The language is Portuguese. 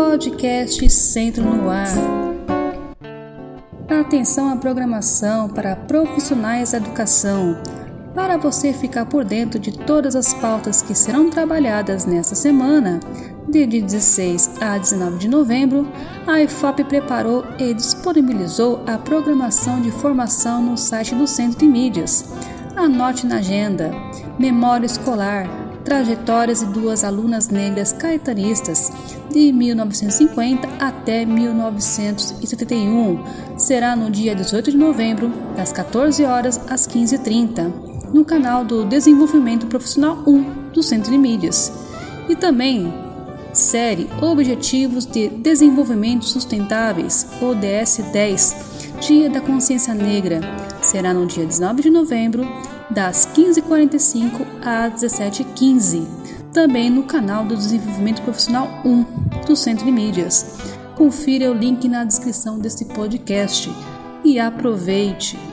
Podcast Centro no Ar. Atenção à programação para profissionais da educação. Para você ficar por dentro de todas as pautas que serão trabalhadas nesta semana, de 16 a 19 de novembro, a IFOP preparou e disponibilizou a programação de formação no site do Centro de Mídias. Anote na agenda: Memória Escolar, trajetórias de duas alunas negras caetanistas de 1950 até 1971. Será no dia 18 de novembro, das 14 horas às 15h30, no canal do Desenvolvimento Profissional 1 do Centro de Mídias. E também série Objetivos de Desenvolvimento Sustentáveis, ODS 10, Dia da Consciência Negra. Será no dia 19 de novembro, das 15h45 às 17h15, também no canal do Desenvolvimento Profissional 1 do Centro de Mídias. Confira o link na descrição deste podcast e aproveite!